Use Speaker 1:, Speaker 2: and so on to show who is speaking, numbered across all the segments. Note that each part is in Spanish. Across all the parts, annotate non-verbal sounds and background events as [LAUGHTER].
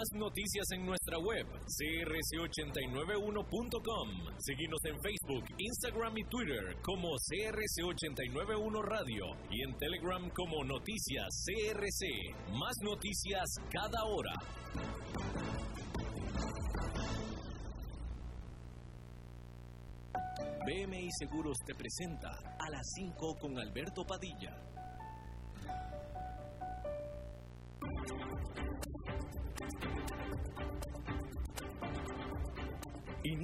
Speaker 1: Más noticias en nuestra web, crc891.com. Seguimos en Facebook, Instagram y Twitter como CRC891 Radio y en Telegram como Noticias CRC. Más noticias cada hora. BMI Seguros te presenta a las 5 con Alberto Padilla.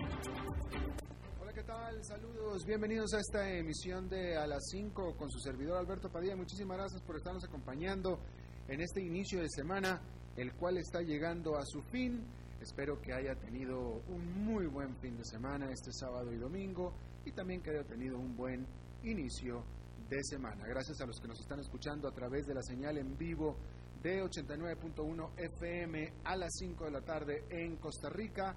Speaker 2: Hola, ¿qué tal? Saludos, bienvenidos a esta emisión de A las 5 con su servidor Alberto Padilla. Muchísimas gracias por estarnos acompañando en este inicio de semana, el cual está llegando a su fin. Espero que haya tenido un muy buen fin de semana este sábado y domingo y también que haya tenido un buen inicio de semana. Gracias a los que nos están escuchando a través de la señal en vivo de 89.1 FM a las 5 de la tarde en Costa Rica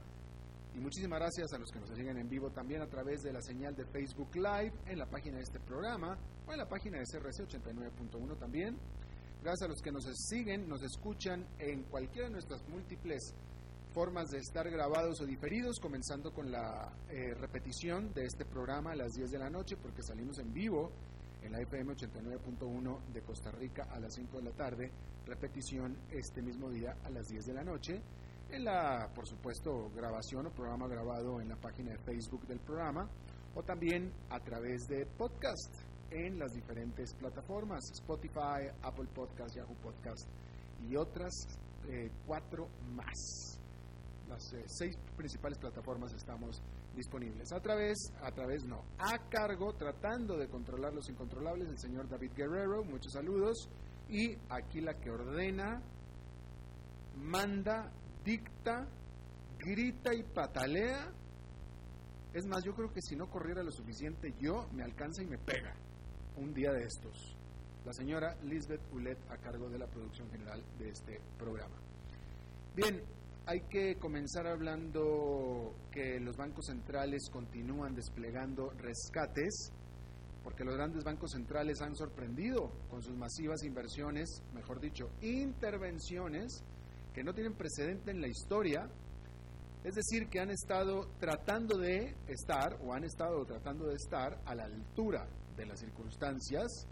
Speaker 2: y muchísimas gracias a los que nos siguen en vivo también a través de la señal de Facebook Live en la página de este programa o en la página de CRC 89.1 también. Gracias a los que nos siguen, nos escuchan en cualquiera de nuestras múltiples formas de estar grabados o diferidos, comenzando con la eh, repetición de este programa a las 10 de la noche, porque salimos en vivo en la FM 89.1 de Costa Rica a las 5 de la tarde, repetición este mismo día a las 10 de la noche en la, por supuesto, grabación o programa grabado en la página de Facebook del programa o también a través de podcast en las diferentes plataformas, Spotify, Apple Podcast, Yahoo Podcast y otras eh, cuatro más. Las eh, seis principales plataformas estamos disponibles. A través, a través no, a cargo, tratando de controlar los incontrolables, el señor David Guerrero, muchos saludos. Y aquí la que ordena, manda dicta, grita y patalea. Es más, yo creo que si no corriera lo suficiente, yo me alcanza y me pega un día de estos. La señora Lisbeth Ulet a cargo de la producción general de este programa. Bien, hay que comenzar hablando que los bancos centrales continúan desplegando rescates, porque los grandes bancos centrales han sorprendido con sus masivas inversiones, mejor dicho, intervenciones que no tienen precedente en la historia, es decir, que han estado tratando de estar o han estado tratando de estar a la altura de las circunstancias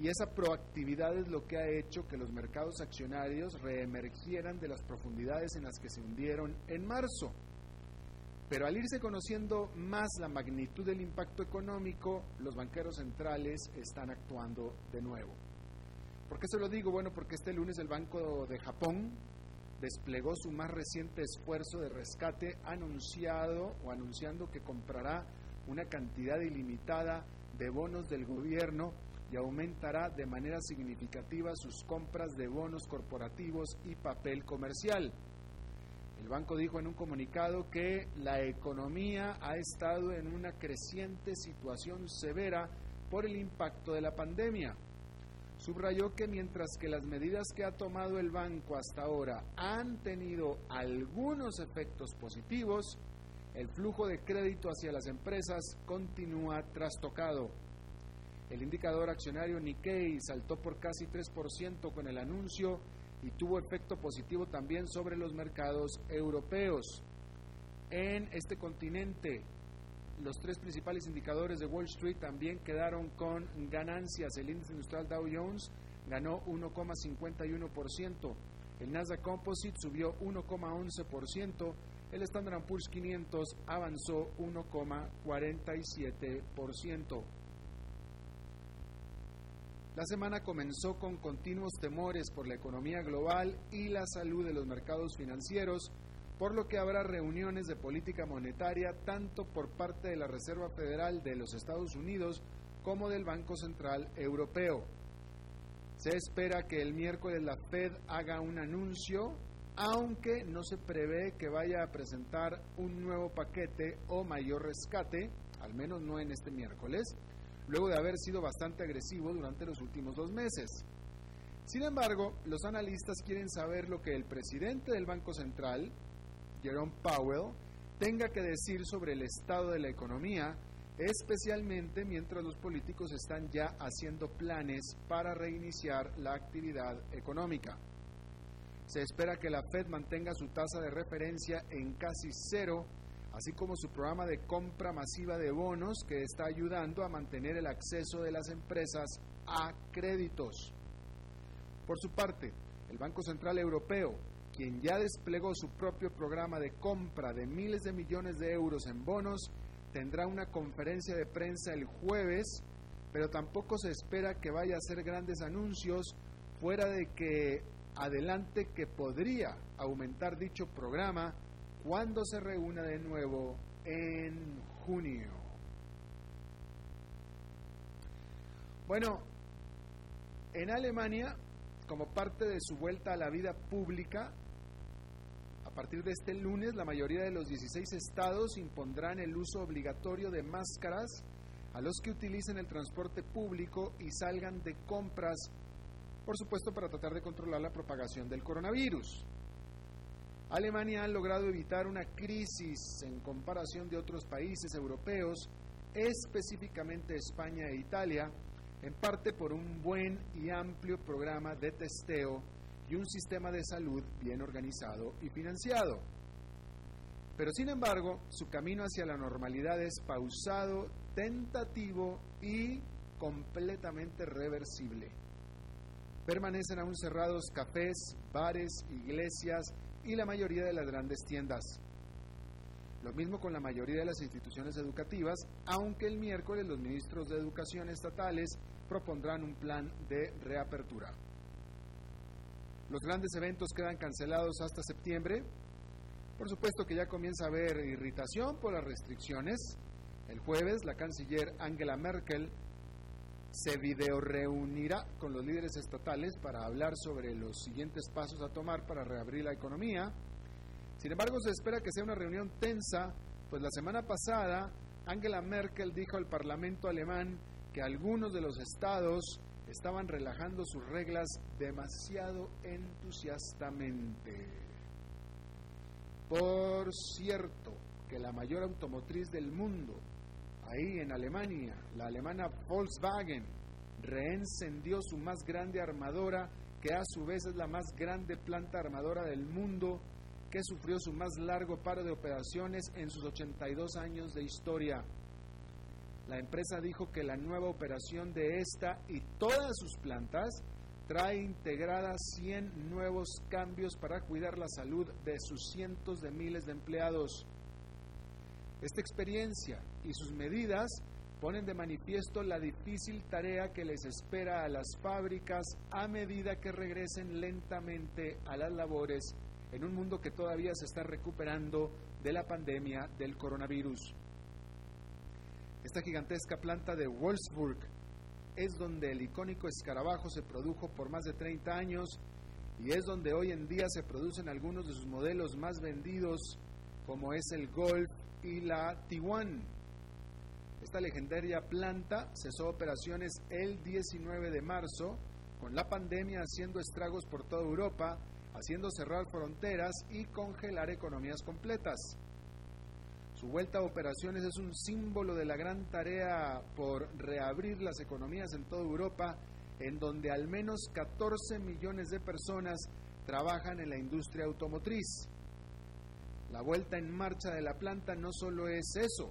Speaker 2: y esa proactividad es lo que ha hecho que los mercados accionarios reemergieran de las profundidades en las que se hundieron en marzo. Pero al irse conociendo más la magnitud del impacto económico, los banqueros centrales están actuando de nuevo. ¿Por qué se lo digo? Bueno, porque este lunes el Banco de Japón desplegó su más reciente esfuerzo de rescate anunciado o anunciando que comprará una cantidad ilimitada de bonos del gobierno y aumentará de manera significativa sus compras de bonos corporativos y papel comercial. El banco dijo en un comunicado que la economía ha estado en una creciente situación severa por el impacto de la pandemia subrayó que mientras que las medidas que ha tomado el banco hasta ahora han tenido algunos efectos positivos, el flujo de crédito hacia las empresas continúa trastocado. El indicador accionario Nikkei saltó por casi 3% con el anuncio y tuvo efecto positivo también sobre los mercados europeos. En este continente, los tres principales indicadores de Wall Street también quedaron con ganancias. El índice industrial Dow Jones ganó 1,51%, el Nasdaq Composite subió 1,11%, el Standard Poor's 500 avanzó 1,47%. La semana comenzó con continuos temores por la economía global y la salud de los mercados financieros, por lo que habrá reuniones de política monetaria tanto por parte de la Reserva Federal de los Estados Unidos como del Banco Central Europeo. Se espera que el miércoles la Fed haga un anuncio, aunque no se prevé que vaya a presentar un nuevo paquete o mayor rescate, al menos no en este miércoles, luego de haber sido bastante agresivo durante los últimos dos meses. Sin embargo, los analistas quieren saber lo que el presidente del Banco Central, Jerome Powell, tenga que decir sobre el estado de la economía, especialmente mientras los políticos están ya haciendo planes para reiniciar la actividad económica. Se espera que la Fed mantenga su tasa de referencia en casi cero, así como su programa de compra masiva de bonos que está ayudando a mantener el acceso de las empresas a créditos. Por su parte, el Banco Central Europeo quien ya desplegó su propio programa de compra de miles de millones de euros en bonos, tendrá una conferencia de prensa el jueves, pero tampoco se espera que vaya a hacer grandes anuncios fuera de que adelante que podría aumentar dicho programa cuando se reúna de nuevo en junio. Bueno, en Alemania como parte de su vuelta a la vida pública, partir de este lunes la mayoría de los 16 estados impondrán el uso obligatorio de máscaras a los que utilicen el transporte público y salgan de compras, por supuesto para tratar de controlar la propagación del coronavirus. Alemania ha logrado evitar una crisis en comparación de otros países europeos, específicamente España e Italia, en parte por un buen y amplio programa de testeo y un sistema de salud bien organizado y financiado. Pero sin embargo, su camino hacia la normalidad es pausado, tentativo y completamente reversible. Permanecen aún cerrados cafés, bares, iglesias y la mayoría de las grandes tiendas. Lo mismo con la mayoría de las instituciones educativas, aunque el miércoles los ministros de Educación estatales propondrán un plan de reapertura. Los grandes eventos quedan cancelados hasta septiembre. Por supuesto que ya comienza a haber irritación por las restricciones. El jueves la canciller Angela Merkel se videoreunirá con los líderes estatales para hablar sobre los siguientes pasos a tomar para reabrir la economía. Sin embargo, se espera que sea una reunión tensa, pues la semana pasada Angela Merkel dijo al Parlamento alemán que algunos de los estados estaban relajando sus reglas demasiado entusiastamente. Por cierto, que la mayor automotriz del mundo, ahí en Alemania, la alemana Volkswagen, reencendió su más grande armadora, que a su vez es la más grande planta armadora del mundo, que sufrió su más largo paro de operaciones en sus 82 años de historia. La empresa dijo que la nueva operación de esta y todas sus plantas trae integradas 100 nuevos cambios para cuidar la salud de sus cientos de miles de empleados. Esta experiencia y sus medidas ponen de manifiesto la difícil tarea que les espera a las fábricas a medida que regresen lentamente a las labores en un mundo que todavía se está recuperando de la pandemia del coronavirus. Esta gigantesca planta de Wolfsburg es donde el icónico escarabajo se produjo por más de 30 años y es donde hoy en día se producen algunos de sus modelos más vendidos como es el Golf y la Tiguan. Esta legendaria planta cesó operaciones el 19 de marzo con la pandemia haciendo estragos por toda Europa haciendo cerrar fronteras y congelar economías completas. Su vuelta a operaciones es un símbolo de la gran tarea por reabrir las economías en toda Europa, en donde al menos 14 millones de personas trabajan en la industria automotriz. La vuelta en marcha de la planta no solo es eso,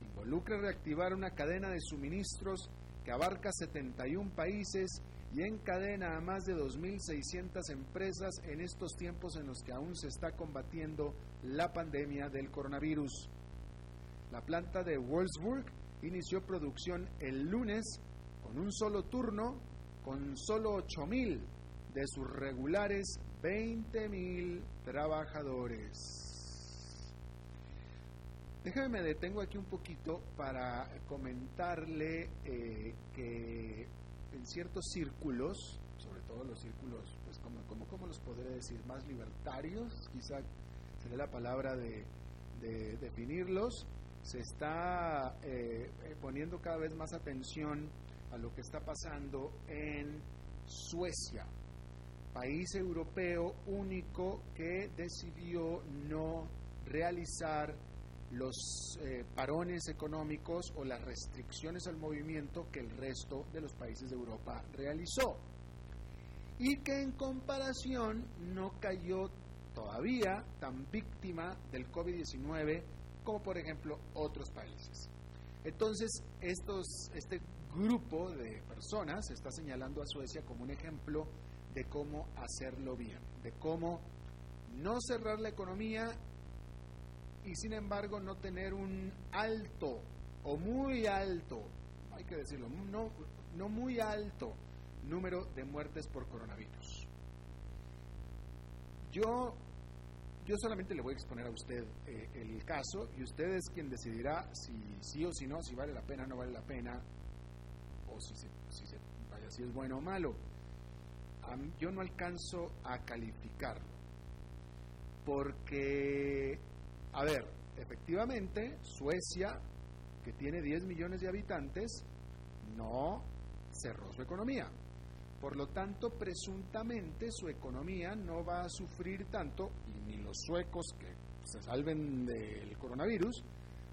Speaker 2: involucra reactivar una cadena de suministros que abarca 71 países y encadena a más de 2.600 empresas en estos tiempos en los que aún se está combatiendo la pandemia del coronavirus. La planta de Wolfsburg inició producción el lunes con un solo turno, con solo 8.000 de sus regulares 20.000 trabajadores. Déjame me detengo aquí un poquito para comentarle eh, que en ciertos círculos, sobre todo los círculos, pues como, como, como los podré decir, más libertarios, quizá sería la palabra de, definirlos, se está eh, eh, poniendo cada vez más atención a lo que está pasando en Suecia, país europeo único que decidió no realizar los eh, parones económicos o las restricciones al movimiento que el resto de los países de Europa realizó. Y que en comparación no cayó todavía tan víctima del COVID-19 como por ejemplo otros países. Entonces, este grupo de personas está señalando a Suecia como un ejemplo de cómo hacerlo bien, de cómo no cerrar la economía y sin embargo no tener un alto o muy alto, hay que decirlo, no, no muy alto número de muertes por coronavirus. Yo, yo solamente le voy a exponer a usted eh, el caso y usted es quien decidirá si sí o si no, si vale la pena o no vale la pena, o si, si, vaya, si es bueno o malo. yo no alcanzo a calificarlo porque a ver, efectivamente, Suecia, que tiene 10 millones de habitantes, no cerró su economía. Por lo tanto, presuntamente su economía no va a sufrir tanto, y ni los suecos que se salven del coronavirus,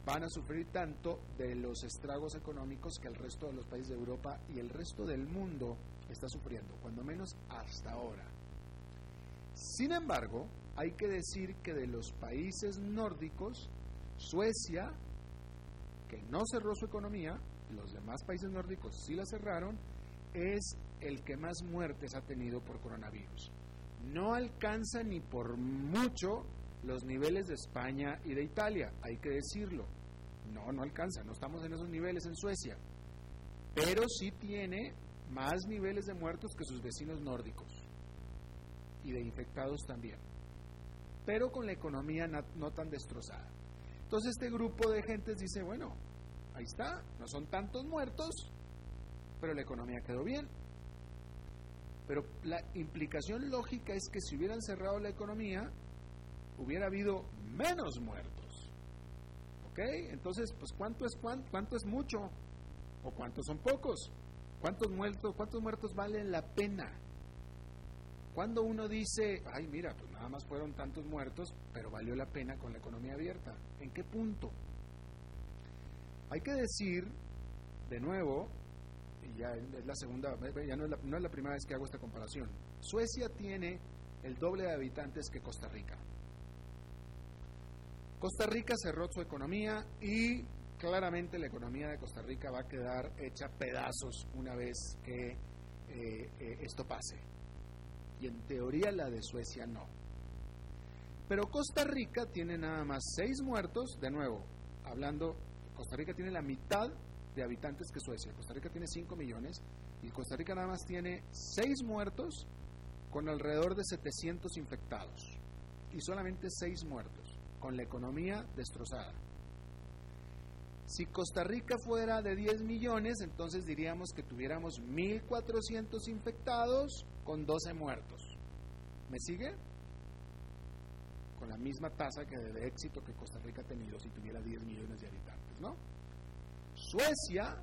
Speaker 2: van a sufrir tanto de los estragos económicos que el resto de los países de Europa y el resto del mundo está sufriendo, cuando menos hasta ahora. Sin embargo, hay que decir que de los países nórdicos, Suecia, que no cerró su economía, los demás países nórdicos sí la cerraron, es el que más muertes ha tenido por coronavirus. No alcanza ni por mucho los niveles de España y de Italia, hay que decirlo. No, no alcanza, no estamos en esos niveles en Suecia. Pero sí tiene más niveles de muertos que sus vecinos nórdicos y de infectados también pero con la economía no tan destrozada. Entonces este grupo de gentes dice, bueno, ahí está, no son tantos muertos, pero la economía quedó bien. Pero la implicación lógica es que si hubieran cerrado la economía, hubiera habido menos muertos. ¿Ok? Entonces, pues ¿cuánto es cuánto? ¿Cuánto es mucho? ¿O cuántos son pocos? ¿Cuántos muertos, cuántos muertos valen la pena? Cuando uno dice, ay, mira, pues nada más fueron tantos muertos, pero valió la pena con la economía abierta, ¿en qué punto? Hay que decir, de nuevo, y ya es la segunda, ya no es la, no es la primera vez que hago esta comparación, Suecia tiene el doble de habitantes que Costa Rica. Costa Rica cerró su economía y claramente la economía de Costa Rica va a quedar hecha pedazos una vez que eh, eh, esto pase y en teoría la de Suecia no. Pero Costa Rica tiene nada más seis muertos, de nuevo, hablando, Costa Rica tiene la mitad de habitantes que Suecia. Costa Rica tiene 5 millones y Costa Rica nada más tiene seis muertos con alrededor de 700 infectados y solamente seis muertos, con la economía destrozada. Si Costa Rica fuera de 10 millones, entonces diríamos que tuviéramos 1.400 infectados con 12 muertos. ¿Me sigue? Con la misma tasa que de éxito que Costa Rica ha tenido si tuviera 10 millones de habitantes, ¿no? Suecia,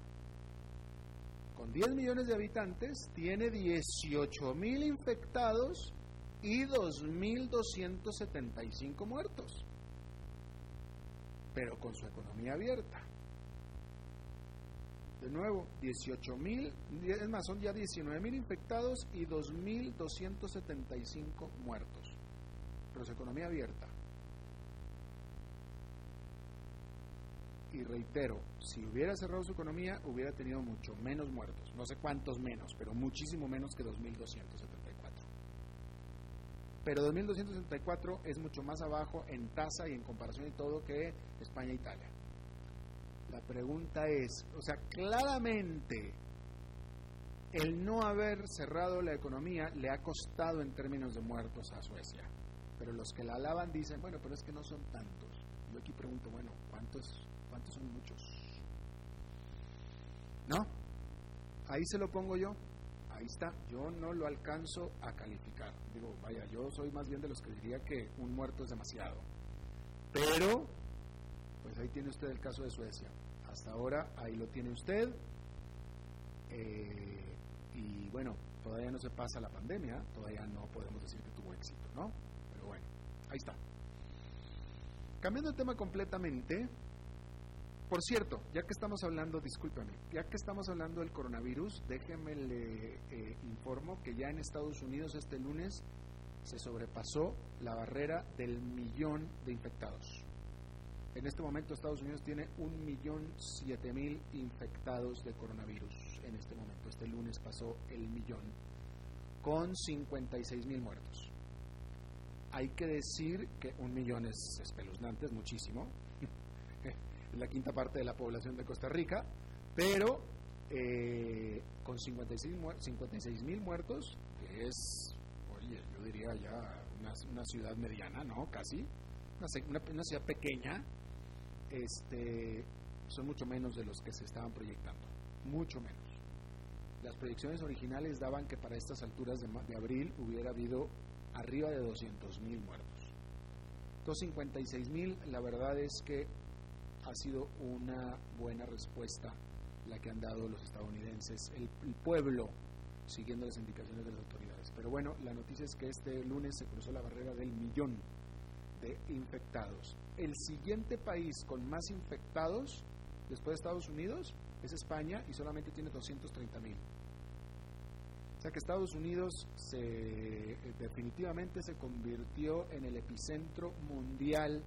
Speaker 2: con 10 millones de habitantes, tiene 18 mil infectados y 2.275 muertos, pero con su economía abierta. De nuevo, 18 mil, es más, son ya 19 mil infectados y 2.275 muertos. Pero es economía abierta. Y reitero, si hubiera cerrado su economía, hubiera tenido mucho menos muertos. No sé cuántos menos, pero muchísimo menos que 2.274. Pero 2.274 es mucho más abajo en tasa y en comparación y todo que España e Italia. La pregunta es, o sea, claramente el no haber cerrado la economía le ha costado en términos de muertos a Suecia. Pero los que la alaban dicen, bueno, pero es que no son tantos. Yo aquí pregunto, bueno, ¿cuántos, son muchos? ¿No? Ahí se lo pongo yo. Ahí está. Yo no lo alcanzo a calificar. Digo, vaya, yo soy más bien de los que diría que un muerto es demasiado. Pero, pues ahí tiene usted el caso de Suecia. Hasta ahora, ahí lo tiene usted. Eh, y bueno, todavía no se pasa la pandemia, todavía no podemos decir que tuvo éxito, ¿no? Pero bueno, ahí está. Cambiando de tema completamente, por cierto, ya que estamos hablando, discúlpame, ya que estamos hablando del coronavirus, déjeme le eh, informo que ya en Estados Unidos este lunes se sobrepasó la barrera del millón de infectados. En este momento Estados Unidos tiene un millón siete mil infectados de coronavirus. En este momento, este lunes pasó el millón con 56 mil muertos. Hay que decir que un millón es espeluznante, es muchísimo. [LAUGHS] la quinta parte de la población de Costa Rica, pero eh, con 56 mil muertos, que es, oye, yo diría ya una, ciudad mediana, ¿no? Casi, una, una ciudad pequeña, este, son mucho menos de los que se estaban proyectando, mucho menos. Las proyecciones originales daban que para estas alturas de, abril hubiera habido arriba de 200 mil muertos. 256 mil, la verdad es que ha sido una buena respuesta la que han dado los estadounidenses, el, el, pueblo, siguiendo las indicaciones de las autoridades. Pero bueno, la noticia es que este lunes se cruzó la barrera del millón de infectados el siguiente país con más infectados después de Estados Unidos es España y solamente tiene 230 mil. O sea que Estados Unidos eh, definitivamente se convirtió en el epicentro mundial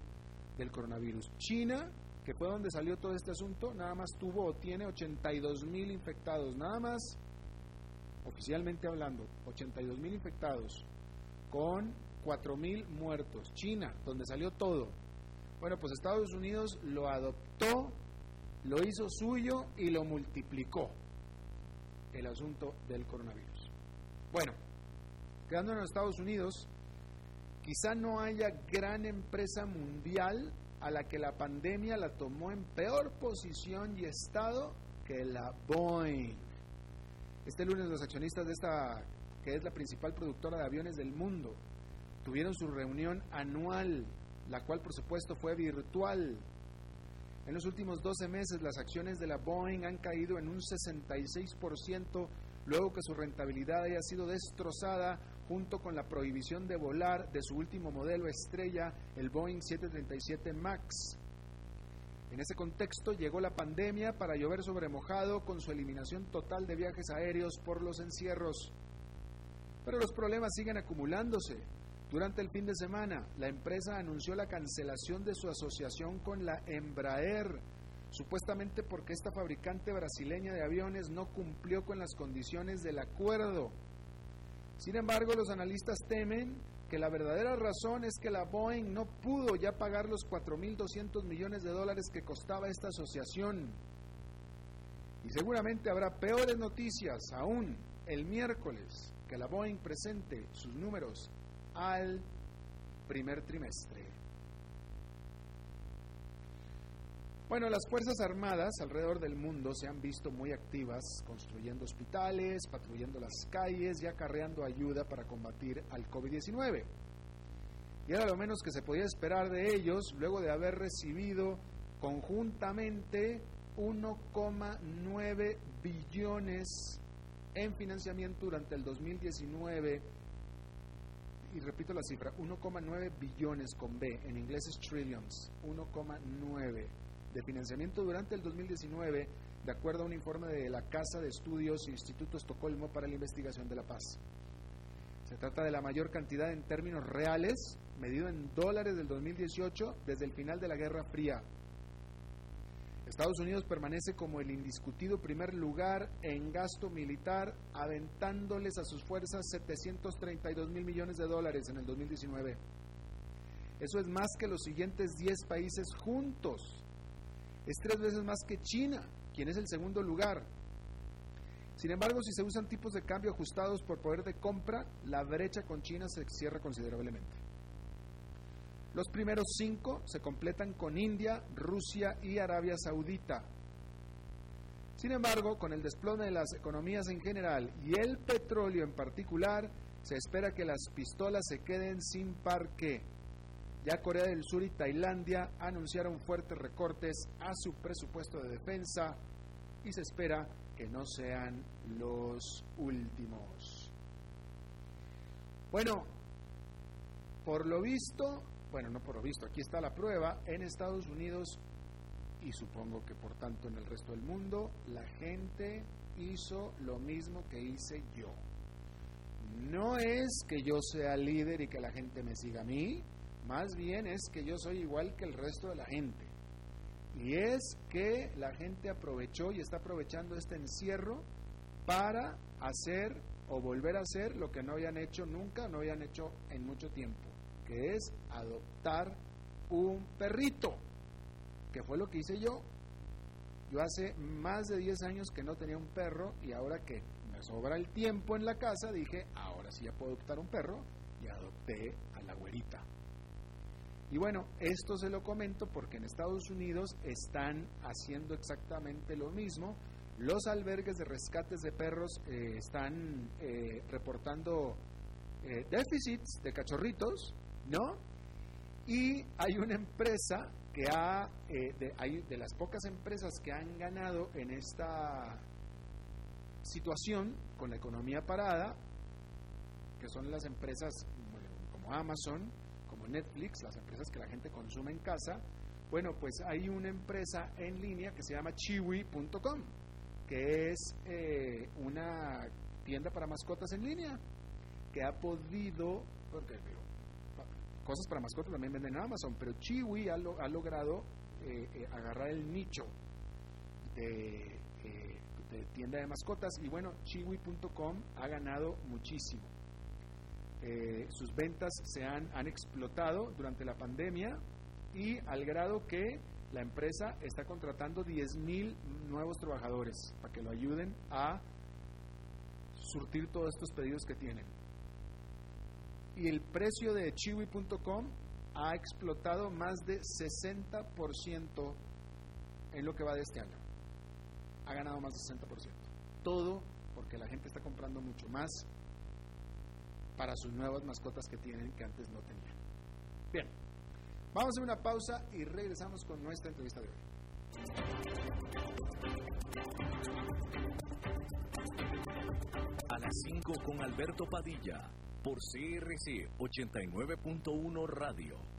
Speaker 2: del coronavirus. China, que fue donde salió todo este asunto, nada más tuvo o tiene 82 mil infectados, nada más, oficialmente hablando, 82 mil infectados, con 4 mil muertos. China, donde salió todo, bueno, pues Estados Unidos lo adoptó, lo hizo suyo y lo multiplicó, el asunto del coronavirus. Bueno, quedando en Estados Unidos, quizá no haya gran empresa mundial a la que la pandemia la tomó en peor posición y estado que la Boeing. Este lunes los accionistas de esta, que es la principal productora de aviones del mundo, tuvieron su reunión anual la cual por supuesto fue virtual. En los últimos 12 meses las acciones de la Boeing han caído en un 66% luego que su rentabilidad haya sido destrozada junto con la prohibición de volar de su último modelo estrella, el Boeing 737 MAX. En ese contexto llegó la pandemia para llover sobre mojado con su eliminación total de viajes aéreos por los encierros. Pero los problemas siguen acumulándose. Durante el fin de semana, la empresa anunció la cancelación de su asociación con la Embraer, supuestamente porque esta fabricante brasileña de aviones no cumplió con las condiciones del acuerdo. Sin embargo, los analistas temen que la verdadera razón es que la Boeing no pudo ya pagar los 4.200 millones de dólares que costaba esta asociación. Y seguramente habrá peores noticias aún el miércoles que la Boeing presente sus números al primer trimestre. Bueno, las Fuerzas Armadas alrededor del mundo se han visto muy activas construyendo hospitales, patrullando las calles y acarreando ayuda para combatir al COVID-19. Y era lo menos que se podía esperar de ellos luego de haber recibido conjuntamente 1,9 billones en financiamiento durante el 2019 y repito la cifra, 1,9 billones con B, en inglés es trillions, 1,9 de financiamiento durante el 2019, de acuerdo a un informe de la Casa de Estudios Instituto Estocolmo para la Investigación de la Paz. Se trata de la mayor cantidad en términos reales, medido en dólares del 2018 desde el final de la Guerra Fría. Estados Unidos permanece como el indiscutido primer lugar en gasto militar, aventándoles a sus fuerzas 732 mil millones de dólares en el 2019. Eso es más que los siguientes 10 países juntos. Es tres veces más que China, quien es el segundo lugar. Sin embargo, si se usan tipos de cambio ajustados por poder de compra, la brecha con China se cierra considerablemente. Los primeros cinco se completan con India, Rusia y Arabia Saudita. Sin embargo, con el desplome de las economías en general y el petróleo en particular, se espera que las pistolas se queden sin parque. Ya Corea del Sur y Tailandia anunciaron fuertes recortes a su presupuesto de defensa y se espera que no sean los últimos. Bueno, por lo visto, bueno, no por lo visto, aquí está la prueba, en Estados Unidos y supongo que por tanto en el resto del mundo, la gente hizo lo mismo que hice yo. No es que yo sea líder y que la gente me siga a mí, más bien es que yo soy igual que el resto de la gente. Y es que la gente aprovechó y está aprovechando este encierro para hacer o volver a hacer lo que no habían hecho nunca, no habían hecho en mucho tiempo que es adoptar un perrito, que fue lo que hice yo. Yo hace más de 10 años que no tenía un perro y ahora que me sobra el tiempo en la casa, dije, ahora sí ya puedo adoptar un perro y adopté a la güerita. Y bueno, esto se lo comento porque en Estados Unidos están haciendo exactamente lo mismo. Los albergues de rescates de perros eh, están eh, reportando eh, déficits de cachorritos ¿no? Y hay una empresa que ha, de, de las pocas empresas que han ganado en esta situación con la economía parada, que son las empresas como Amazon, Netflix, las empresas que la gente consume en casa, bueno, pues hay una empresa en línea que se llama chiwi.com, que es eh, una tienda para mascotas en línea, que ha podido, porque cosas para mascotas también venden en Amazon, pero Chiwi ha, ha logrado eh, eh, agarrar el nicho de, eh, de, tienda de mascotas y bueno, chiwi.com ha ganado muchísimo. Sus ventas se han, han explotado durante la pandemia y al grado que la empresa está contratando 10.000 nuevos trabajadores para que lo ayuden a surtir todos estos pedidos que tienen y el precio de chiwi.com ha explotado más de 60% en lo que va de este año. Ha ganado más de 60%. Todo porque la gente está comprando mucho más para sus nuevas mascotas que tienen que antes no tenían. Bien, vamos a una pausa y regresamos con nuestra entrevista de hoy.
Speaker 1: A las 5 con Alberto Padilla por CRC 89.1 Radio.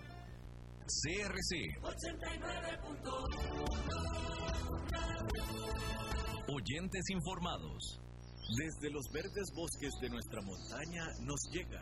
Speaker 1: CRC 89.1 Oyentes informados. Desde los verdes bosques de nuestra montaña nos llega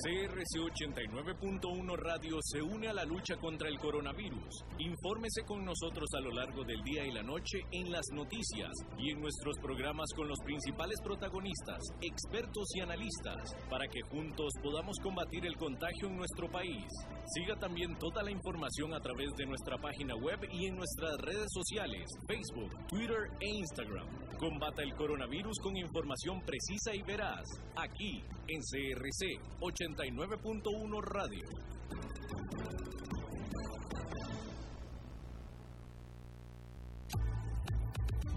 Speaker 1: CRC 89.1 Radio se une a la lucha contra el coronavirus. Infórmese con nosotros a lo largo del día y la noche en las noticias y en nuestros programas con los principales protagonistas, expertos y analistas, para que juntos podamos combatir el contagio en nuestro país. Siga también toda la información a través de nuestra página web y en nuestras redes sociales, Facebook, Twitter e Instagram. Combata el coronavirus con información precisa y veraz, aquí en CRC 89.1 Radio.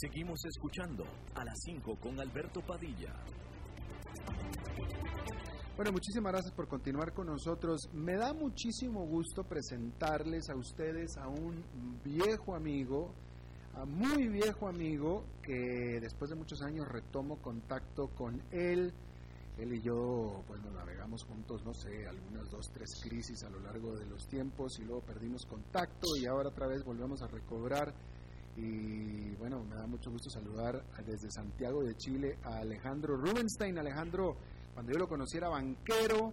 Speaker 1: Seguimos escuchando a las 5 con Alberto Padilla.
Speaker 2: Bueno, muchísimas gracias por continuar con nosotros. Me da muchísimo gusto presentarles a ustedes a un viejo amigo, a muy viejo amigo, que después de muchos años retomo contacto con él. Él y yo, bueno, navegamos juntos, no sé, algunas dos, tres crisis a lo largo de los tiempos y luego perdimos contacto y ahora otra vez volvemos a recobrar. Y bueno, me da mucho gusto saludar desde Santiago de Chile a Alejandro Rubenstein. Alejandro, cuando yo lo conocí era banquero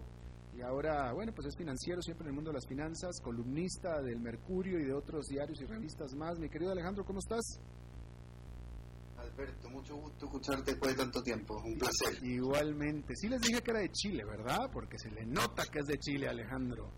Speaker 2: y ahora, bueno, pues es financiero siempre en el mundo de las finanzas, columnista del Mercurio y de otros diarios y revistas más. Mi querido Alejandro, ¿cómo estás?
Speaker 3: Alberto, mucho gusto escucharte después de tanto tiempo, un placer.
Speaker 2: Igualmente. Sí les dije que era de Chile, ¿verdad? Porque se le nota que es de Chile, Alejandro.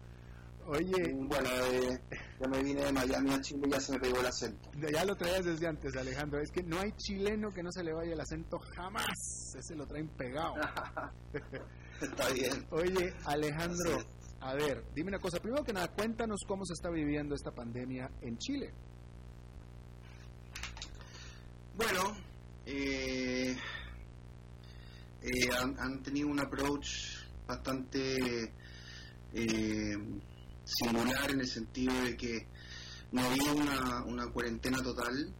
Speaker 2: Oye,
Speaker 3: Bueno, eh, ya me vine de Miami a Chile y ya se me pegó el acento.
Speaker 2: ya lo traías desde antes, Alejandro. Es que no hay chileno que no se le vaya el acento jamás. Ese lo traen pegado. [LAUGHS]
Speaker 3: Está bien.
Speaker 2: Oye, Alejandro, a ver, dime una cosa. Primero que nada, cuéntanos cómo se está viviendo esta pandemia en Chile.
Speaker 3: Bueno, eh, eh, han, tenido un approach bastante eh, en el sentido de que no había una, una cuarentena total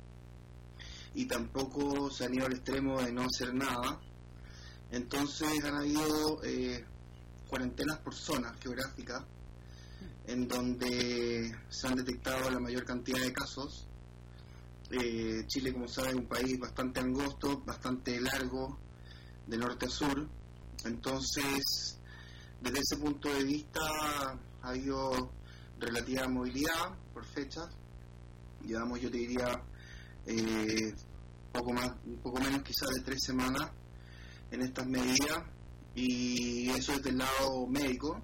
Speaker 3: y tampoco se han ido al extremo de no hacer nada. Entonces han habido eh, cuarentenas por zonas geográficas en donde se han detectado la mayor cantidad de casos. Eh, Chile, como saben, es un país bastante angosto, bastante largo, de norte a sur. Entonces, desde ese punto de vista, ha habido relativa movilidad por fechas. Llevamos, yo te diría, eh, poco más, un poco menos quizás de tres semanas en estas medidas y eso desde el lado médico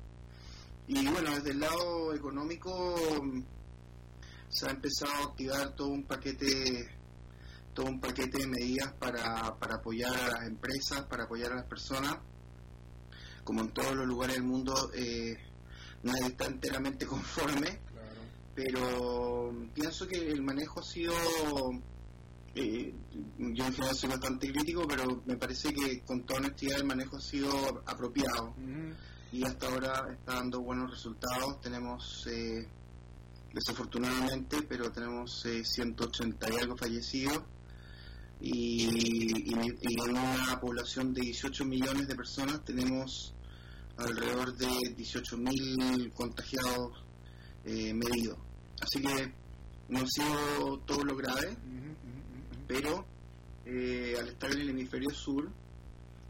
Speaker 3: y bueno desde el lado económico se ha empezado a activar todo un paquete todo un paquete de medidas para, para apoyar a las empresas para apoyar a las personas. Como en todos los lugares del mundo eh, nadie está enteramente [LAUGHS] conforme pero pienso que el manejo ha sido eh, yo en general soy bastante crítico, pero me parece que con toda honestidad el manejo ha sido apropiado. Y hasta ahora está dando buenos resultados. Tenemos, eh, desafortunadamente, pero tenemos 180 y algo fallecidos y, en una población de 18 millones de personas tenemos alrededor de 18.000 contagiados eh, medidos. Así que no ha sido todo lo grave, pero eh, al estar en el hemisferio sur,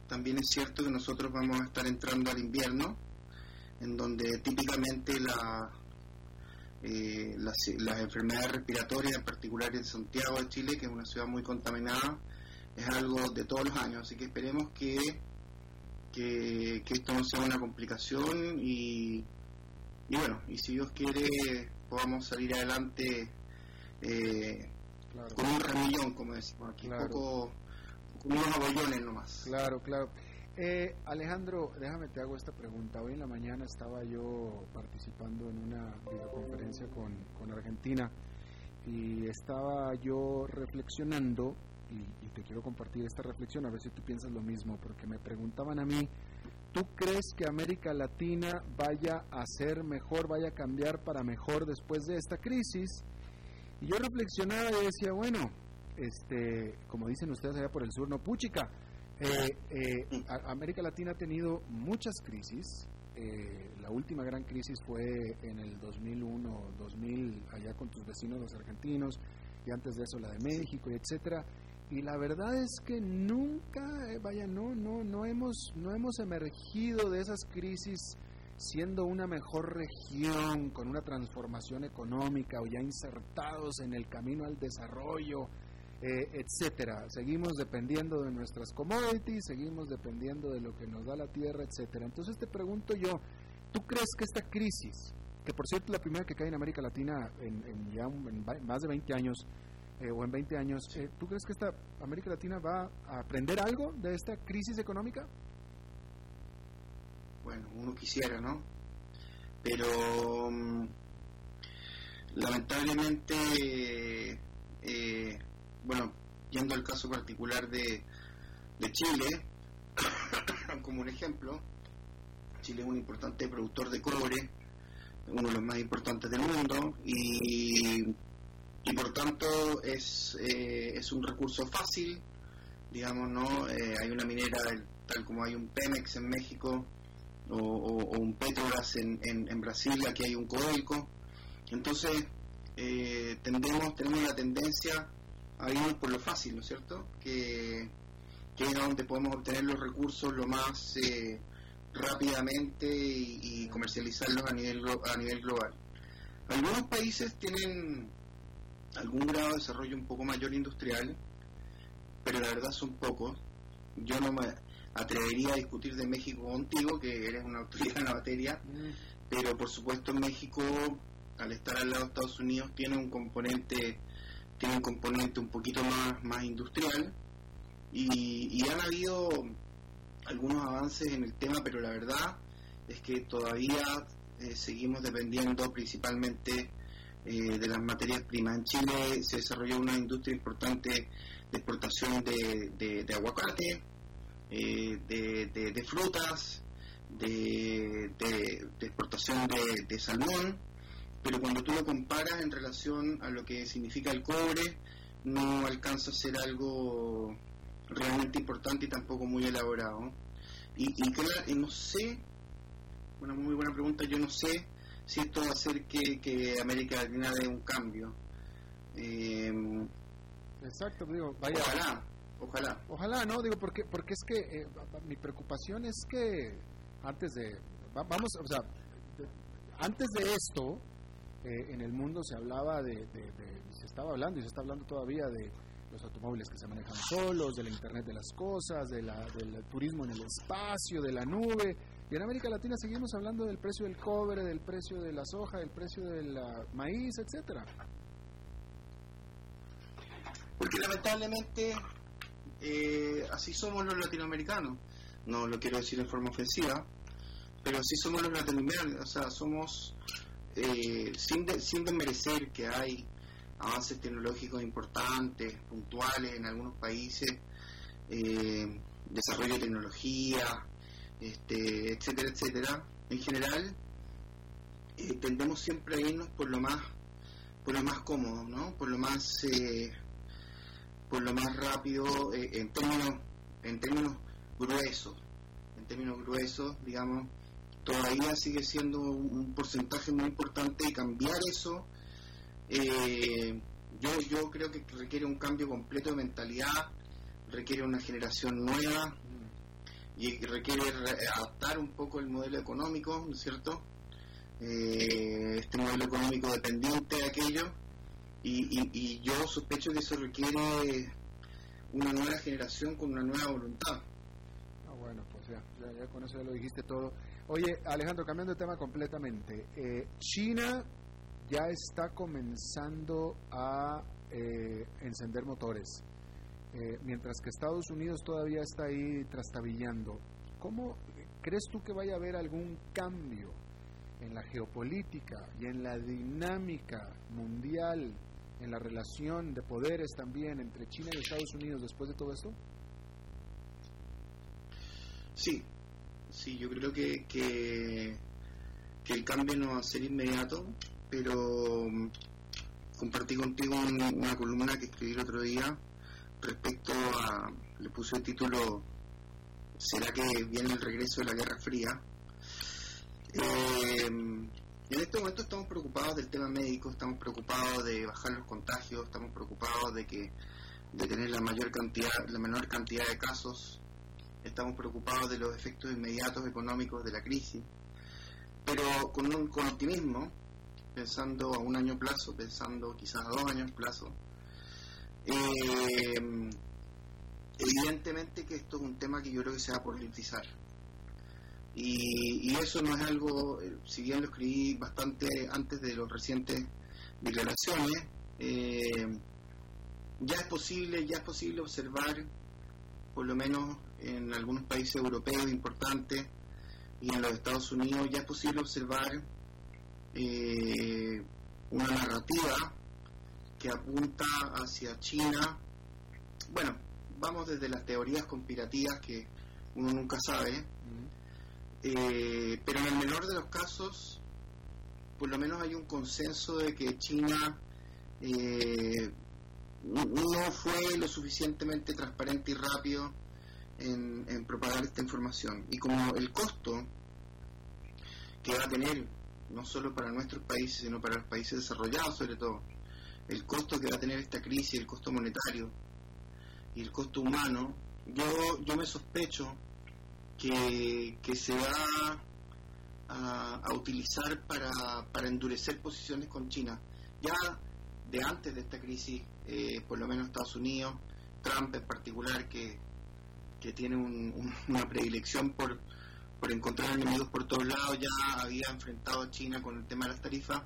Speaker 3: también es cierto que nosotros vamos a estar entrando al invierno, en donde típicamente la, eh, las, enfermedades respiratorias, en particular en Santiago de Chile, que es una ciudad muy contaminada, es algo de todos los años. Así que esperemos que, que, esto no sea una complicación y, y, bueno, y si Dios quiere, podamos salir adelante eh, con un ramillón, como decimos aquí, poco, con unos abollones nomás.
Speaker 2: Claro, claro. Eh, Alejandro, déjame te hago esta pregunta. Hoy en la mañana estaba yo participando en una videoconferencia con, con Argentina y estaba yo reflexionando y, te quiero compartir esta reflexión a ver si tú piensas lo mismo, porque me preguntaban a mí, ¿tú crees que América Latina vaya a ser mejor, vaya a cambiar para mejor después de esta crisis? Y yo reflexionaba y decía, bueno, este, como dicen ustedes allá por el sur, no puchica eh, eh, América Latina ha tenido muchas crisis. Eh, la última gran crisis fue en el 2001, 2000, allá con tus vecinos los argentinos, y antes de eso la de México, y etcétera. Y la verdad es que nunca, vaya, no, no, no hemos, no hemos emergido de esas crisis siendo una mejor región, con una transformación económica o ya insertados en el camino al desarrollo, eh, etcétera. Seguimos dependiendo de nuestras commodities, seguimos dependiendo de lo que nos da la tierra, etcétera. Entonces te pregunto yo, ¿tú crees que esta crisis, que por cierto es la primera que cae en América Latina en, ya más de 20 años, eh, o en 20 años, eh, ¿tú crees que esta América Latina va a aprender algo de esta crisis económica?
Speaker 3: Bueno, uno quisiera, ¿no? Pero mm, lamentablemente eh, bueno, yendo al caso particular de, de Chile, [COUGHS] como un ejemplo, Chile es un importante productor de cobre, uno de los más importantes del mundo, y, y por tanto es, eh, es un recurso fácil, digamos, ¿no? Eh, hay una minera tal como hay un Pemex en México o, un Petrobras en, en, Brasil, aquí hay un Codelco, entonces eh, tendemos, tenemos la tendencia ahí por lo fácil, ¿no es cierto? Que, es donde podemos obtener los recursos lo más eh, rápidamente y, comercializarlos a nivel, a nivel global. Algunos países tienen algún grado de desarrollo un poco mayor industrial, pero la verdad son pocos. Yo no me atrevería a discutir de México contigo, que eres una autoridad en la materia, mm. pero por supuesto México, al estar al lado de Estados Unidos, tiene un componente tiene un componente un poquito más, más industrial y, han habido algunos avances en el tema, pero la verdad es que todavía eh, seguimos dependiendo principalmente eh, de las materias primas. En Chile se desarrolló una industria importante de exportación de, aguacate, eh, de, frutas, de, exportación de salmón pero cuando tú lo comparas en relación a lo que significa el cobre, no alcanza a ser algo realmente importante y tampoco muy elaborado. Y, y, no sé, una muy buena pregunta, yo no sé si esto va a hacer que, América Latina dé un cambio.
Speaker 2: Em, Exacto, digo, vaya.
Speaker 3: Ojalá, ojalá.
Speaker 2: Ojalá, ¿no? Digo, porque, porque es que eh, mi preocupación es que antes de. vamos, o sea, antes de esto, eh, en el mundo se hablaba de, se estaba hablando y se está hablando todavía de los automóviles que se manejan solos, de la Internet de las cosas, de la, del turismo en el espacio, de la nube. Y en América Latina seguimos hablando del precio del cobre, del precio de la soja, del precio del maíz, etcétera.
Speaker 3: Porque lamentablemente eh, así somos los latinoamericanos. No lo quiero decir en forma ofensiva, pero así somos los latinoamericanos. O sea, somos eh, sin, sin desmerecer que hay avances tecnológicos importantes, puntuales en algunos países, eh, desarrollo de tecnología, este, etcétera, etcétera. En general, eh, tendemos siempre a irnos por lo más por lo más cómodo, ¿no? Por lo más eh, por lo más rápido en términos en términos gruesos, en términos gruesos, digamos, todavía sigue siendo un, porcentaje muy importante y cambiar eso eh, yo, yo creo que requiere un cambio completo de mentalidad, requiere una generación nueva y requiere adaptar un poco el modelo económico, ¿no es cierto? Eh, este modelo económico dependiente de aquello y, y, yo sospecho que eso requiere una nueva generación con una nueva voluntad.
Speaker 2: Ah, bueno, pues ya, ya, con eso ya lo dijiste todo. Oye, Alejandro, cambiando de tema completamente, eh, China ya está comenzando a eh, encender motores, eh, mientras que Estados Unidos todavía está ahí trastabillando. ¿Cómo crees tú que vaya a haber algún cambio en la geopolítica y en la dinámica mundial, en la relación de poderes también entre China y Estados Unidos después de todo esto?
Speaker 3: Sí, sí, yo creo que, que, el cambio no va a ser inmediato, pero mm, compartí contigo una, columna que escribí el otro día respecto a, le puse el título, ¿será que viene el regreso de la Guerra Fría? Eh, en este momento estamos preocupados del tema médico, estamos preocupados de bajar los contagios, estamos preocupados de que de tener la mayor cantidad, la menor cantidad de casos, estamos preocupados de los efectos inmediatos económicos de la crisis, pero con un con optimismo pensando a un año plazo, pensando quizás a dos años plazo. Eh, evidentemente que esto es un tema que yo creo que se va a politizar. Y, eso no es algo, eh, si bien lo escribí bastante antes de los recientes declaraciones, eh, ya es posible, ya es posible observar, por lo menos en algunos países europeos importantes y en los Estados Unidos, ya es posible observar eh, una narrativa que apunta hacia China. Bueno, vamos desde las teorías conspirativas que uno nunca sabe, eh, pero en el menor de los casos, por lo menos hay un consenso de que China eh, no fue lo suficientemente transparente y rápido en, en propagar esta información. Y como el costo que va a tener no solo para nuestros países, sino para los países desarrollados sobre todo. El costo que va a tener esta crisis, el costo monetario y el costo humano, yo, yo me sospecho que, se va a, utilizar para, para, endurecer posiciones con China. Ya de antes de esta crisis, eh, por lo menos Estados Unidos, Trump en particular, que, que tiene una predilección por, por encontrar enemigos por todos lados, ya había enfrentado a China con el tema de las tarifas,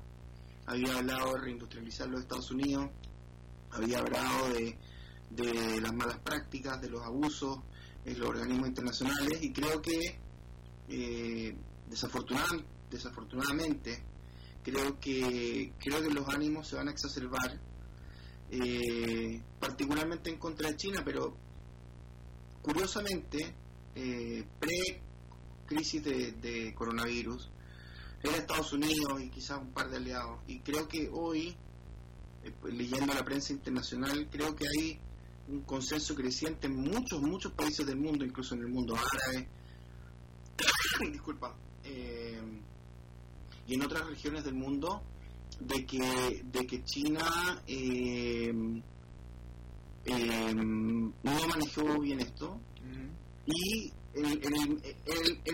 Speaker 3: había hablado de reindustrializar los Estados Unidos, había hablado de, de las malas prácticas, de los abusos en los organismos internacionales y creo que eh, desafortunadamente creo que creo que los ánimos se van a exacerbar eh, particularmente en contra de China pero curiosamente eh, pre crisis de, coronavirus era Estados Unidos y quizás un par de aliados. Y creo que hoy, eh, pues, leyendo la prensa internacional, creo que hay un consenso creciente en muchos, muchos países del mundo, incluso en el mundo árabe, [COUGHS] disculpa, eh, y en otras regiones del mundo, de que, de que China eh, no manejó bien esto y en,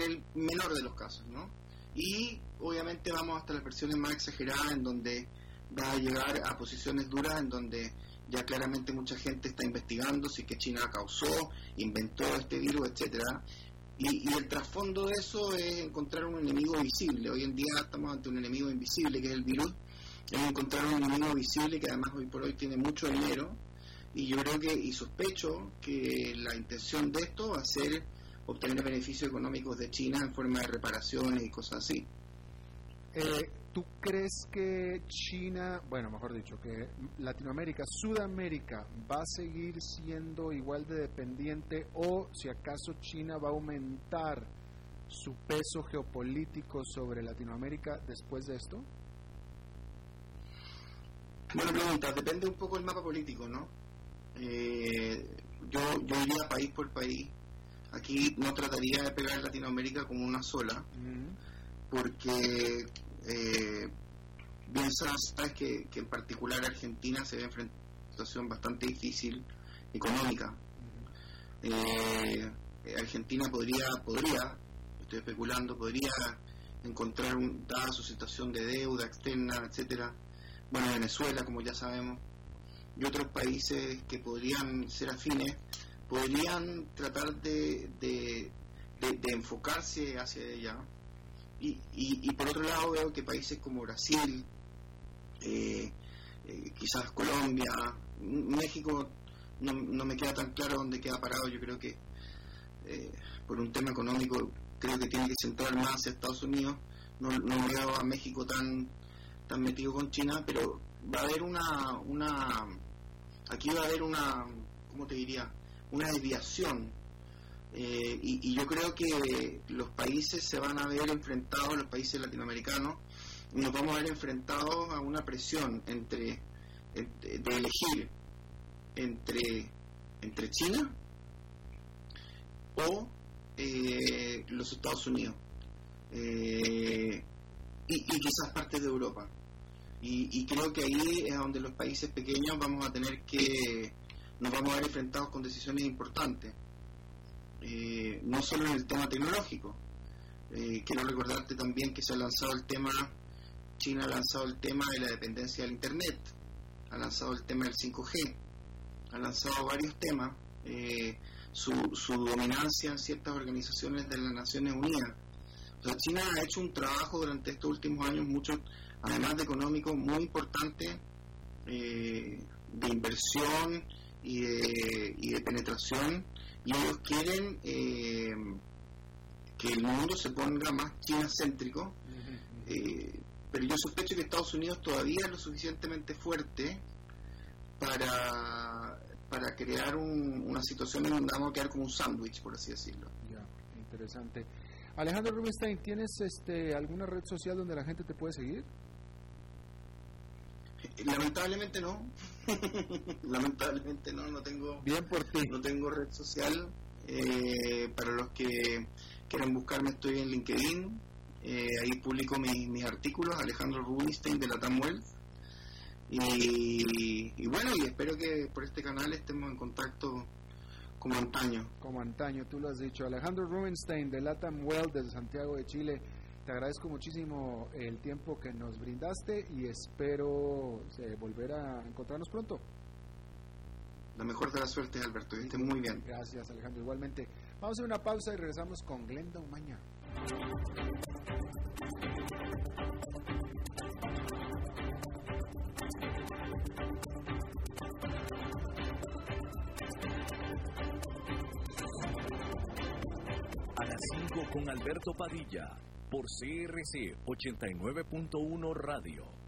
Speaker 3: el, menor de los casos, ¿no? Y obviamente vamos hasta las versiones más exageradas en donde va a llegar a posiciones duras en donde ya claramente mucha gente está investigando si que China causó, inventó este virus, etcétera. Y, el trasfondo de eso es encontrar un enemigo visible. Hoy en día estamos ante un enemigo invisible que es el virus. Es encontrar un enemigo visible que además hoy por hoy tiene mucho dinero. Y yo creo que, y sospecho que la intención de esto va a ser obtener beneficios económicos de China en forma de reparaciones y cosas así.
Speaker 2: Eh, ¿Tú crees que China, bueno, mejor dicho, que Latinoamérica, Sudamérica va a seguir siendo igual de dependiente o si acaso China va a aumentar su peso geopolítico sobre Latinoamérica después de esto?
Speaker 3: Buena pregunta, depende un poco del mapa político, ¿no? Eh, yo, yo iría país por país. Aquí no trataría de pegar Latinoamérica como una sola, porque eh, bien sabes que, en particular Argentina se ve en una situación bastante difícil económica. Eh, Argentina podría, podría, estoy especulando, podría encontrar, un, dada su situación de deuda externa, etcétera, bueno, Venezuela, como ya sabemos, y otros países que podrían ser afines, podrían tratar de, de, enfocarse hacia ella. Y, y, por otro lado veo que países como Brasil, eh, eh, quizás Colombia, México, no, no, me queda tan claro dónde queda parado. Yo creo que eh, por un tema económico creo que tiene que centrar más hacia Estados Unidos. No, no veo a México tan tan metido con China, pero va a haber una, una aquí va a haber una, ¿cómo te diría? Una desviación. Eh, y, yo creo que los países se van a ver enfrentados, los países latinoamericanos, nos vamos a ver enfrentados a una presión entre, de elegir entre, entre China o eh, los Estados Unidos. Eh, y, quizás partes de Europa. Y, creo que ahí es donde los países pequeños vamos a tener que, nos vamos a ver enfrentados con decisiones importantes, eh, no solo en el tema tecnológico. Eh, quiero recordarte también que se ha lanzado el tema, China ha lanzado el tema de la dependencia del Internet, ha lanzado el tema del 5G, ha lanzado varios temas, eh, su, su dominancia en ciertas organizaciones de las Naciones Unidas China ha hecho un trabajo durante estos últimos años, mucho, además de económico, muy importante eh, de inversión y de, y de, penetración, y ellos quieren eh, que el mundo se ponga más china-céntrico, eh, pero yo sospecho que Estados Unidos todavía es lo suficientemente fuerte para, para crear una situación en donde vamos a quedar como un sándwich, por así decirlo.
Speaker 2: Ya, interesante. Alejandro Rubinstein, ¿tienes este, alguna red social donde la gente te puede seguir?
Speaker 3: Lamentablemente no. [LAUGHS] Lamentablemente no, no tengo.
Speaker 2: Bien por ti.
Speaker 3: No tengo red social. Eh, para los que quieran buscarme, estoy en LinkedIn. Eh, ahí publico mis, artículos, Alejandro Rubinstein de la Wealth. Y, y bueno, y espero que por este canal estemos en contacto como antaño.
Speaker 2: Como antaño, tú lo has dicho. Alejandro Rubenstein de Latam Well desde Santiago de Chile, te agradezco muchísimo el tiempo que nos brindaste y espero eh, volver a encontrarnos pronto.
Speaker 3: La mejor de las suertes, Alberto. Viste muy bien.
Speaker 2: Gracias, Alejandro. Igualmente. Vamos a hacer una pausa y regresamos con Glenda Umaña.
Speaker 1: con Alberto Padilla por CRC 89.1 Radio.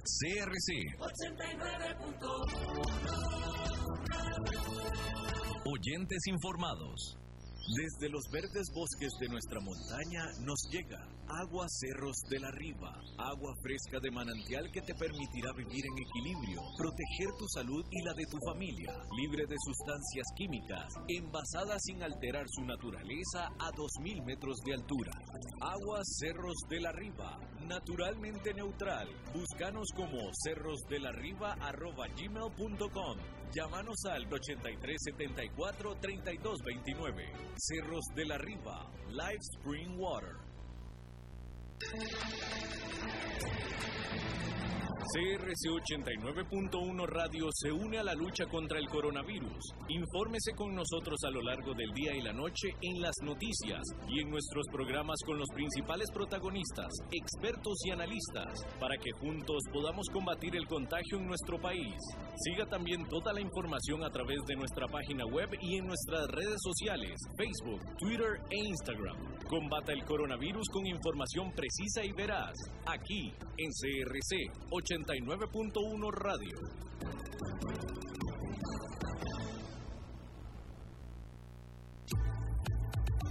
Speaker 1: CRC 89.1 Oyentes informados. Desde los verdes bosques de nuestra montaña nos llega agua Cerros de la Riva, agua fresca de manantial que te permitirá vivir en equilibrio, proteger tu salud y la de tu familia, libre de sustancias químicas, envasada sin alterar su naturaleza a 2.000 metros de altura. Agua Cerros de la Riva, naturalmente neutral. Búscanos como cerrosdelarriba.gmail.com Llámanos al 8374 3229. Cerros de la Riva, Live Spring Water. CRC 89.1 Radio se une a la lucha contra el coronavirus. Infórmese con nosotros a lo largo del día y la noche en las noticias y en nuestros programas con los principales protagonistas, expertos y analistas, para que juntos podamos combatir el contagio en nuestro país. Siga también toda la información a través de nuestra página web y en nuestras redes sociales, Facebook, Twitter e Instagram. Combata el coronavirus con información precisa y veraz, aquí en CRC 89.1 Radio.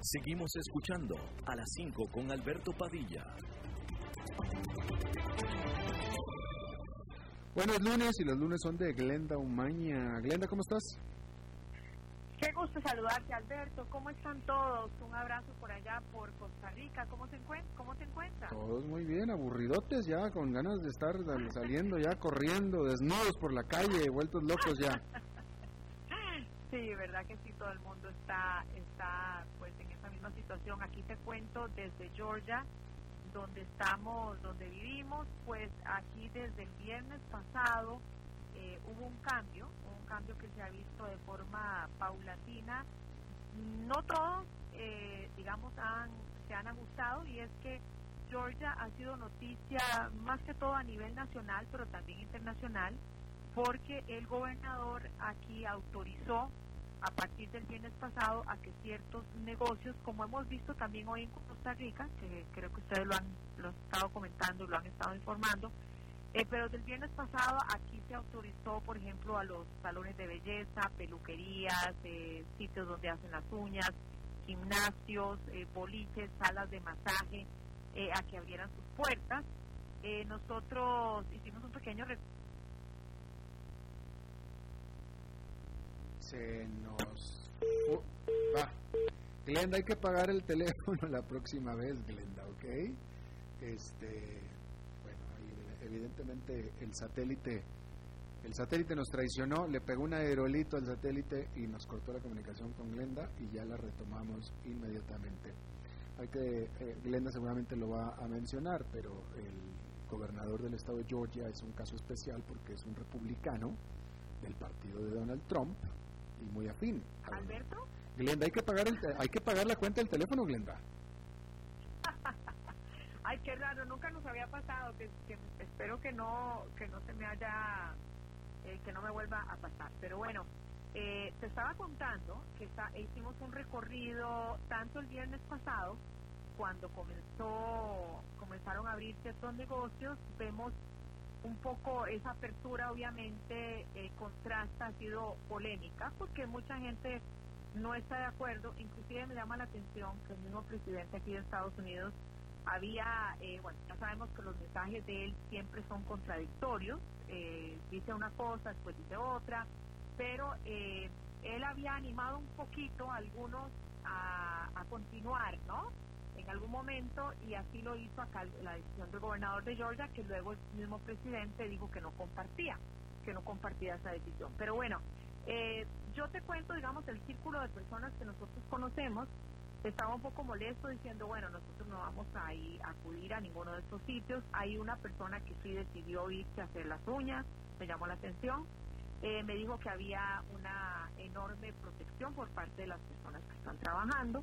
Speaker 1: Seguimos escuchando a las 5 con Alberto Padilla.
Speaker 2: Buenos lunes y los lunes son de Glenda Umaña. Glenda, ¿cómo estás?
Speaker 4: Qué gusto saludarte, Alberto. ¿Cómo están todos? Un abrazo por allá, por Costa Rica. ¿Cómo se, ¿Cómo se encuentran?
Speaker 2: Todos muy bien, aburridotes ya, con ganas de estar saliendo ya, corriendo, desnudos por la calle, vueltos locos ya. [LAUGHS]
Speaker 4: sí, verdad que sí, todo el mundo está, está pues en esa misma situación. Aquí te cuento desde Georgia, donde estamos, donde vivimos, pues aquí desde el viernes pasado hubo un cambio, un cambio que se ha visto de forma paulatina. No todos, eh, digamos, han, se han ajustado y es que Georgia ha sido noticia más que todo a nivel nacional, pero también internacional, porque el gobernador aquí autorizó a partir del viernes pasado a que ciertos negocios, como hemos visto también hoy en Costa Rica, que creo que ustedes lo han, lo han estado comentando, lo han estado informando, eh, pero del viernes pasado aquí se autorizó, por ejemplo, a los salones de belleza, peluquerías, eh, sitios donde hacen las uñas, gimnasios, eh, boliches, salas de masaje, a que abrieran sus puertas. nosotros hicimos un pequeño
Speaker 2: se nos va. Glenda, hay que pagar el teléfono [LAUGHS] la próxima vez, Glenda, ¿ok? Este, evidentemente el satélite, el satélite nos traicionó, le pegó un aerolito al satélite y nos cortó la comunicación con Glenda y ya la retomamos inmediatamente. Hay que, eh, Glenda seguramente lo va a mencionar, pero el gobernador del estado de Georgia es un caso especial porque es un republicano del partido de Donald Trump y muy afín.
Speaker 4: ¿Alberto?
Speaker 2: Glenda, hay que pagar el, hay que pagar la cuenta del teléfono, Glenda.
Speaker 4: Ay, qué raro, nunca nos había pasado, que, espero que no que no se me haya eh, que no me vuelva a pasar. Pero bueno, eh, te estaba contando que está, hicimos un recorrido tanto el viernes pasado cuando comenzó comenzaron a abrirse estos negocios, vemos un poco esa apertura obviamente eh, contrasta, ha sido polémica porque mucha gente no está de acuerdo, inclusive me llama la atención que el mismo presidente aquí de Estados Unidos había, eh, bueno, ya sabemos que los mensajes de él siempre son contradictorios, eh, dice una cosa, después dice otra, pero eh, él había animado un poquito a algunos a, a continuar, ¿no? En algún momento, y así lo hizo acá la decisión del gobernador de Georgia, que luego el mismo presidente dijo que no compartía, que no compartía esa decisión. Pero bueno, eh, yo te cuento, digamos, el círculo de personas que nosotros conocemos, estaba un poco molesto diciendo, bueno, nosotros no vamos a ir a acudir a ninguno de estos sitios. Hay una persona que sí decidió irse a hacer las uñas, me llamó la atención. Eh, me dijo que había una enorme protección por parte de las personas que están trabajando.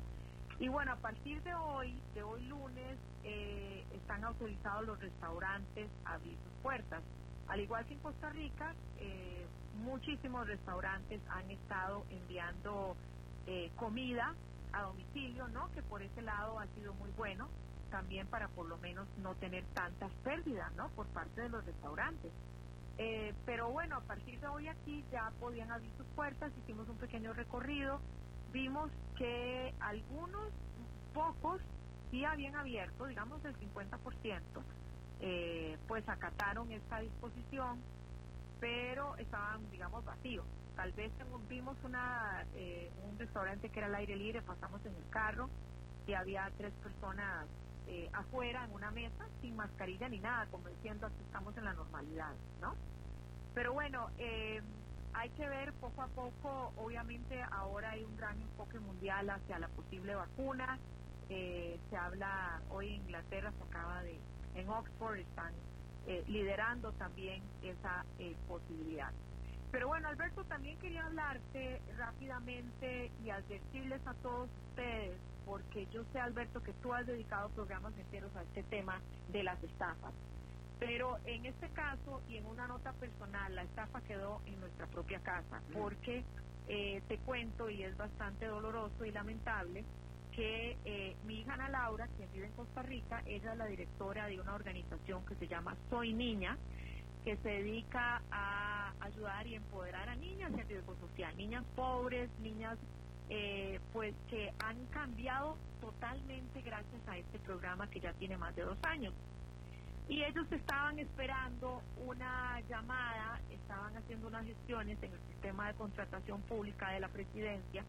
Speaker 4: Y bueno, a partir de hoy, de hoy lunes, eh, están autorizados los restaurantes a abrir sus puertas. Al igual que en Costa Rica, eh, muchísimos restaurantes han estado enviando eh, comida a domicilio, ¿no? Que por ese lado ha sido muy bueno, también para por lo menos no tener tantas pérdidas, ¿no? Por parte de los restaurantes. Eh, pero bueno, a partir de hoy aquí ya podían abrir sus puertas, hicimos un pequeño recorrido, vimos que algunos, pocos, sí habían abierto, digamos el 50%, eh, pues acataron esta disposición, pero estaban, digamos, vacíos. Tal vez vimos una, eh, un restaurante que era al aire libre, pasamos en el carro y había tres personas eh, afuera en una mesa sin mascarilla ni nada, como diciendo que estamos en la normalidad, ¿no? Pero bueno, eh, hay que ver poco a poco, obviamente ahora hay un gran enfoque mundial hacia la posible vacuna, se habla, hoy en Inglaterra se acaba de, en Oxford están liderando también esa posibilidad. Pero bueno, Alberto, también quería hablarte rápidamente y advertirles a todos ustedes, porque yo sé, Alberto, que tú has dedicado programas enteros a este tema de las estafas. Pero en este caso y en una nota personal, la estafa quedó en nuestra propia casa, porque eh, te cuento, y es bastante doloroso y lamentable, que eh, mi hija Ana Laura, que vive en Costa Rica, ella es la directora de una organización que se llama Soy Niña, que se dedica a ayudar y empoderar a niñas en riesgo social, niñas pobres, niñas eh, pues que han cambiado totalmente gracias a este programa que ya tiene más de dos años. Y ellos estaban esperando una llamada, estaban haciendo unas gestiones en el sistema de contratación pública de la presidencia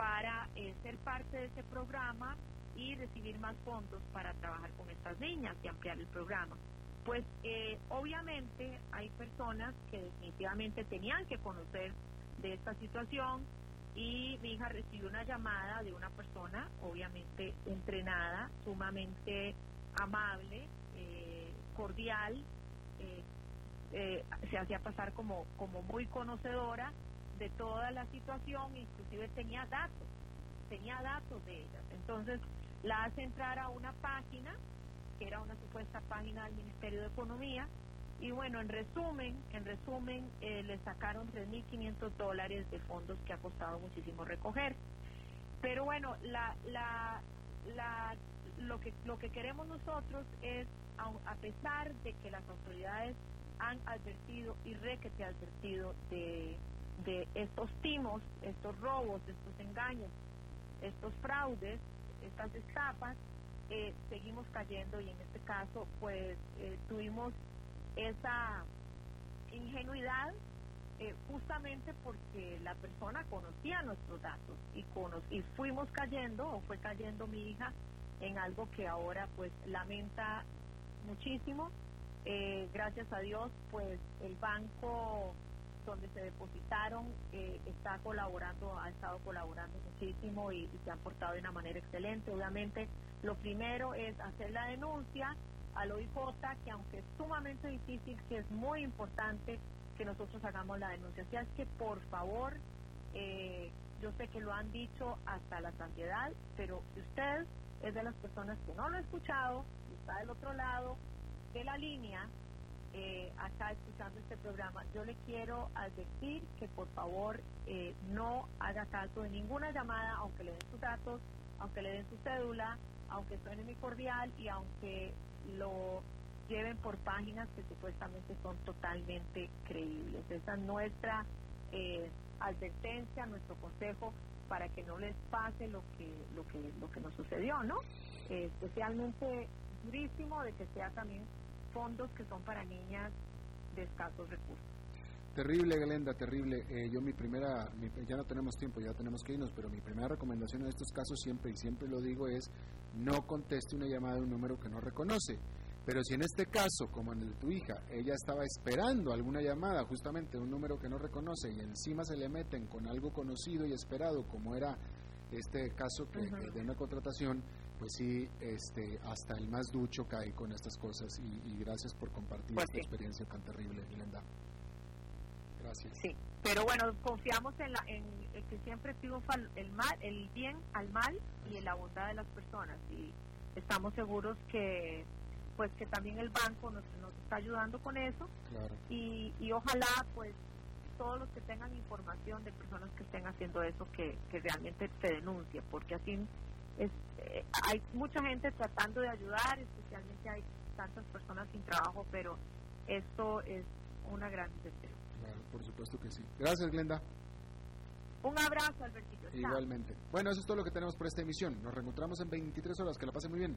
Speaker 4: para eh, ser parte de ese programa y recibir más fondos para trabajar con estas niñas y ampliar el programa. Pues eh, obviamente hay personas que definitivamente tenían que conocer de esta situación y mi hija recibió una llamada de una persona, obviamente entrenada, sumamente amable, eh, cordial, eh, se hacía pasar como, como muy conocedora de toda la situación, inclusive tenía datos, tenía datos de ella. Entonces la hace entrar a una página que era una supuesta página del Ministerio de Economía. Y bueno, en resumen, en resumen, eh, le sacaron 3.500 dólares de fondos que ha costado muchísimo recoger. Pero bueno, la, la, la, lo, que, lo que queremos nosotros es, a, pesar de que las autoridades han advertido y requete advertido de, de estos timos, estos robos, estos engaños, estos fraudes, estas estafas, eh, seguimos cayendo y en este caso pues eh, tuvimos esa ingenuidad eh, justamente porque la persona conocía nuestros datos y, y fuimos cayendo o fue cayendo mi hija en algo que ahora pues lamenta muchísimo. gracias a Dios pues el banco donde se depositaron está colaborando, ha estado colaborando muchísimo y, y, se han portado de una manera excelente. Obviamente lo primero es hacer la denuncia al OIJ, que aunque es sumamente difícil, que es muy importante que nosotros hagamos la denuncia. Así es que, por favor, eh, yo sé que lo han dicho hasta la saciedad, pero si usted es de las personas que no lo ha escuchado, y está del otro lado de la línea, eh, acá escuchando este programa, yo le quiero advertir que por favor eh, no haga caso de ninguna llamada, aunque le den sus datos, aunque le den su cédula, aunque suene muy cordial y aunque lo lleven por páginas que supuestamente son totalmente creíbles. Esa es nuestra eh, advertencia, nuestro consejo para que no les pase lo que lo que lo que nos sucedió, ¿no? Eh, especialmente segurísimo de que sea también fondos que son para niñas de escasos recursos.
Speaker 2: Terrible, Glenda, terrible. Eh, yo mi primera, ya no tenemos tiempo, ya tenemos que irnos, pero mi primera recomendación en estos casos siempre y siempre lo digo es no conteste una llamada de un número que no reconoce. Pero si en este caso, como en el de tu hija, ella estaba esperando alguna llamada, justamente un número que no reconoce y encima se le meten con algo conocido y esperado, como era este caso que, de una contratación, pues sí, este, hasta el más ducho cae con estas cosas y, gracias por compartir pues esta experiencia tan terrible, Glenda. Gracias.
Speaker 4: Sí, pero bueno, confiamos en, la, en, que siempre triunfa el mal, el bien al mal y en la bondad de las personas y estamos seguros que pues que también el banco nos, nos está ayudando con eso y, y ojalá pues todos los que tengan información de personas que estén haciendo eso que, que realmente se denuncie porque así es, eh, hay mucha gente tratando de ayudar especialmente hay tantas personas sin trabajo pero esto es una gran necesidad
Speaker 2: por supuesto que sí gracias Glenda
Speaker 4: un abrazo, Albertito.
Speaker 2: Igualmente. Bueno, eso es todo lo que tenemos por esta emisión. Nos reencontramos en 23 horas. Que la pasen muy bien.